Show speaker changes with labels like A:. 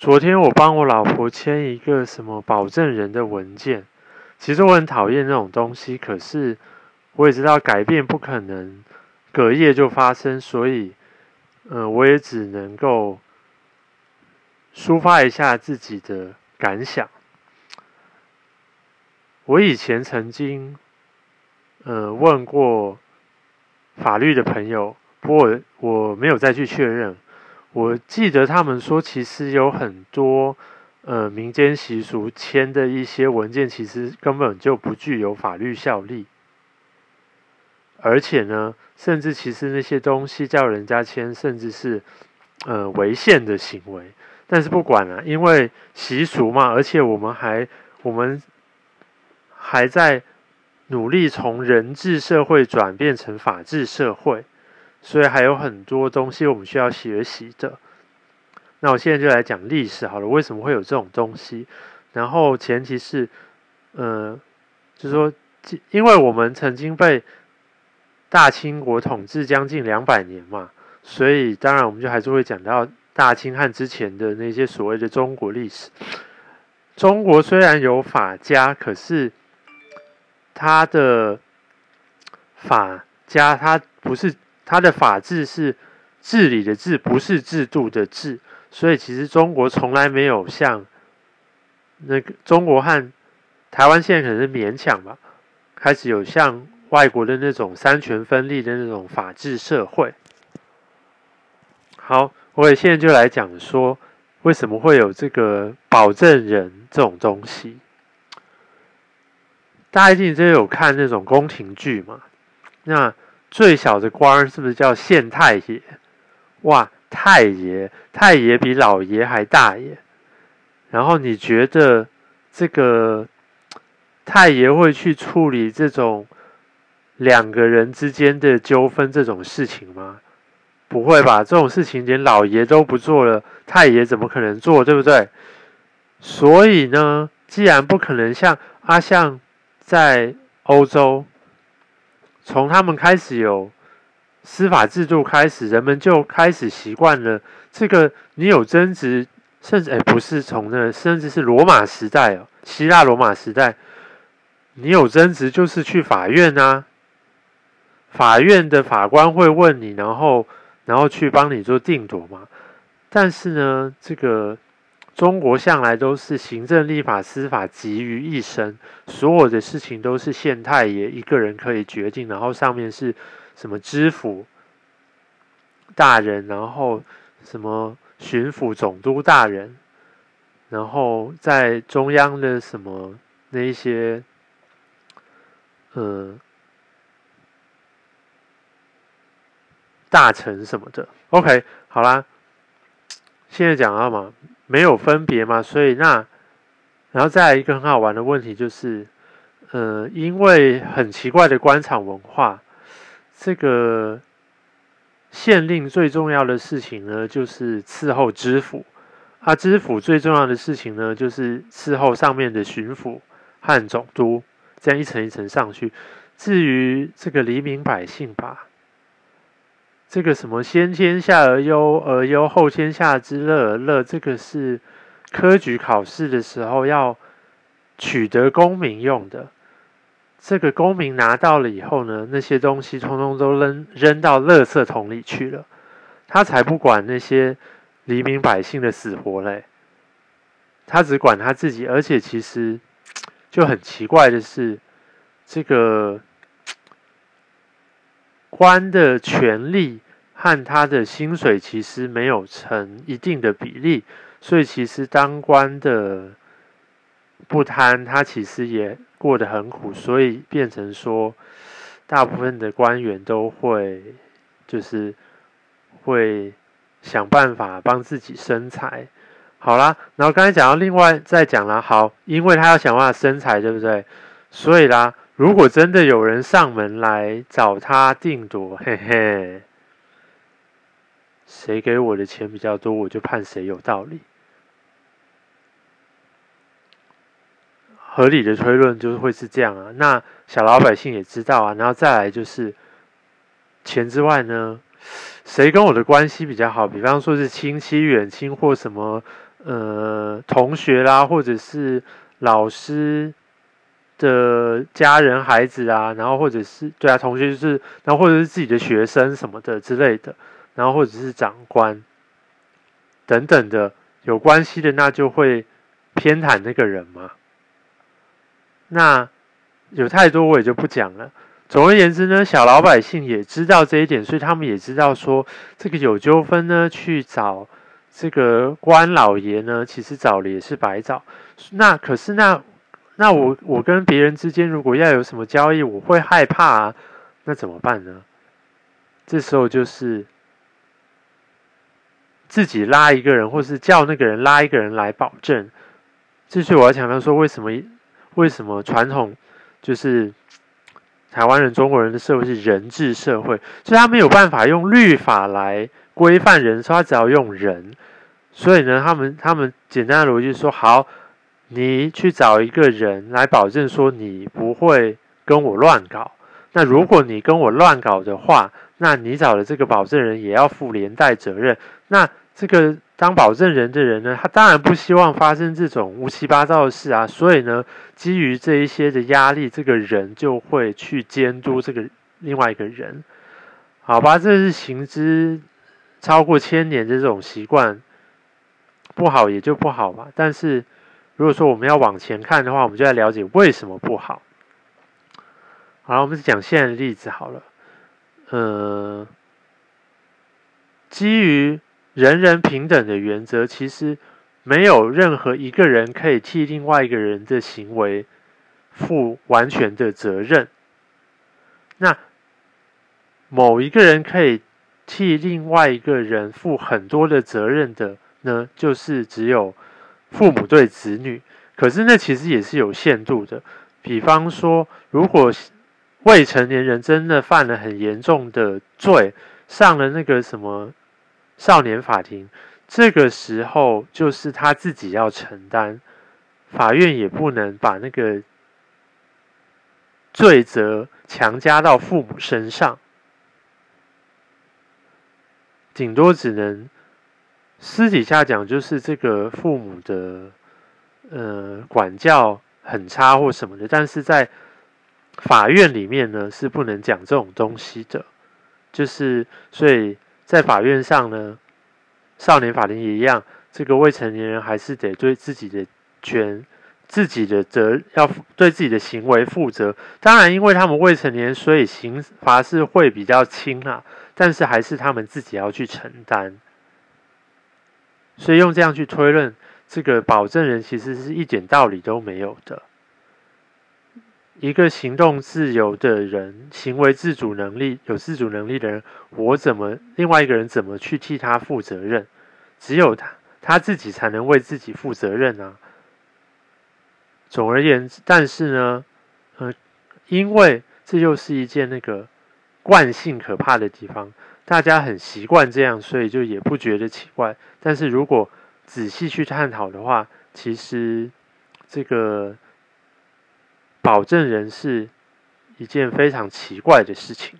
A: 昨天我帮我老婆签一个什么保证人的文件，其实我很讨厌那种东西，可是我也知道改变不可能隔夜就发生，所以，嗯，我也只能够抒发一下自己的感想。我以前曾经，呃，问过法律的朋友，不过我没有再去确认。我记得他们说，其实有很多呃民间习俗签的一些文件，其实根本就不具有法律效力，而且呢，甚至其实那些东西叫人家签，甚至是呃违宪的行为。但是不管了，因为习俗嘛，而且我们还我们还在努力从人治社会转变成法治社会。所以还有很多东西我们需要学习的。那我现在就来讲历史好了，为什么会有这种东西？然后前提是，呃，就是说，因为我们曾经被大清国统治将近两百年嘛，所以当然我们就还是会讲到大清汉之前的那些所谓的中国历史。中国虽然有法家，可是他的法家他不是。它的法治是治理的治，不是制度的治，所以其实中国从来没有像那个中国和台湾现在可能是勉强吧，开始有像外国的那种三权分立的那种法治社会。好，我也现在就来讲说为什么会有这个保证人这种东西。大家一定都有看那种宫廷剧嘛？那。最小的官是不是叫县太爷？哇，太爷，太爷比老爷还大爷。然后你觉得这个太爷会去处理这种两个人之间的纠纷这种事情吗？不会吧，这种事情连老爷都不做了，太爷怎么可能做？对不对？所以呢，既然不可能像阿相在欧洲。从他们开始有司法制度开始，人们就开始习惯了这个。你有争执，甚至哎，不是从那，甚至是罗马时代哦，希腊罗马时代，你有争执就是去法院啊。法院的法官会问你，然后然后去帮你做定夺嘛。但是呢，这个。中国向来都是行政、立法、司法集于一身，所有的事情都是县太爷一个人可以决定，然后上面是什么知府大人，然后什么巡抚、总督大人，然后在中央的什么那一些，呃，大臣什么的。OK，好啦，现在讲到嘛。没有分别嘛，所以那，然后再来一个很好玩的问题就是，呃，因为很奇怪的官场文化，这个县令最重要的事情呢，就是伺候知府，啊，知府最重要的事情呢，就是伺候上面的巡抚和总督，这样一层一层上去。至于这个黎民百姓吧。这个什么先天下而忧而忧，后天下之乐而乐，这个是科举考试的时候要取得功名用的。这个功名拿到了以后呢，那些东西通通都扔扔到垃圾桶里去了，他才不管那些黎民百姓的死活嘞，他只管他自己。而且其实就很奇怪的是，这个。官的权利和他的薪水其实没有成一定的比例，所以其实当官的不贪，他其实也过得很苦，所以变成说，大部分的官员都会就是会想办法帮自己生财。好啦，然后刚才讲到另外再讲了，好，因为他要想办法生财，对不对？所以啦。如果真的有人上门来找他定夺，嘿嘿，谁给我的钱比较多，我就判谁有道理。合理的推论就是会是这样啊。那小老百姓也知道啊。然后再来就是钱之外呢，谁跟我的关系比较好？比方说是亲戚、远亲或什么呃同学啦，或者是老师的家人、孩子啊，然后或者是对啊，同学就是，然后或者是自己的学生什么的之类的，然后或者是长官等等的有关系的，那就会偏袒那个人嘛。那有太多我也就不讲了。总而言之呢，小老百姓也知道这一点，所以他们也知道说，这个有纠纷呢，去找这个官老爷呢，其实找了也是白找。那可是那那我我跟别人之间如果要有什么交易，我会害怕啊，那怎么办呢？这时候就是自己拉一个人，或是叫那个人拉一个人来保证。这是我要强调说，为什么为什么传统就是。台湾人、中国人的社会是人治社会，所以他没有办法用律法来规范人，所以他只要用人。所以呢，他们他们简单的逻辑说：好，你去找一个人来保证说你不会跟我乱搞。那如果你跟我乱搞的话，那你找的这个保证人也要负连带责任。那这个。当保证人的人呢，他当然不希望发生这种乌七八糟的事啊，所以呢，基于这一些的压力，这个人就会去监督这个另外一个人，好吧？这是行之超过千年的这种习惯，不好也就不好吧。但是如果说我们要往前看的话，我们就要了解为什么不好。好了，我们讲现在的例子好了，呃，基于。人人平等的原则，其实没有任何一个人可以替另外一个人的行为负完全的责任。那某一个人可以替另外一个人负很多的责任的呢，就是只有父母对子女。可是那其实也是有限度的。比方说，如果未成年人真的犯了很严重的罪，上了那个什么。少年法庭，这个时候就是他自己要承担，法院也不能把那个罪责强加到父母身上，顶多只能私底下讲，就是这个父母的呃管教很差或什么的，但是在法院里面呢是不能讲这种东西的，就是所以。在法院上呢，少年法庭也一样，这个未成年人还是得对自己的权、自己的责，要对自己的行为负责。当然，因为他们未成年，所以刑罚是会比较轻啊，但是还是他们自己要去承担。所以用这样去推论，这个保证人其实是一点道理都没有的。一个行动自由的人，行为自主能力有自主能力的人，我怎么另外一个人怎么去替他负责任？只有他他自己才能为自己负责任啊。总而言之，但是呢，呃，因为这又是一件那个惯性可怕的地方，大家很习惯这样，所以就也不觉得奇怪。但是如果仔细去探讨的话，其实这个。保证人是一件非常奇怪的事情。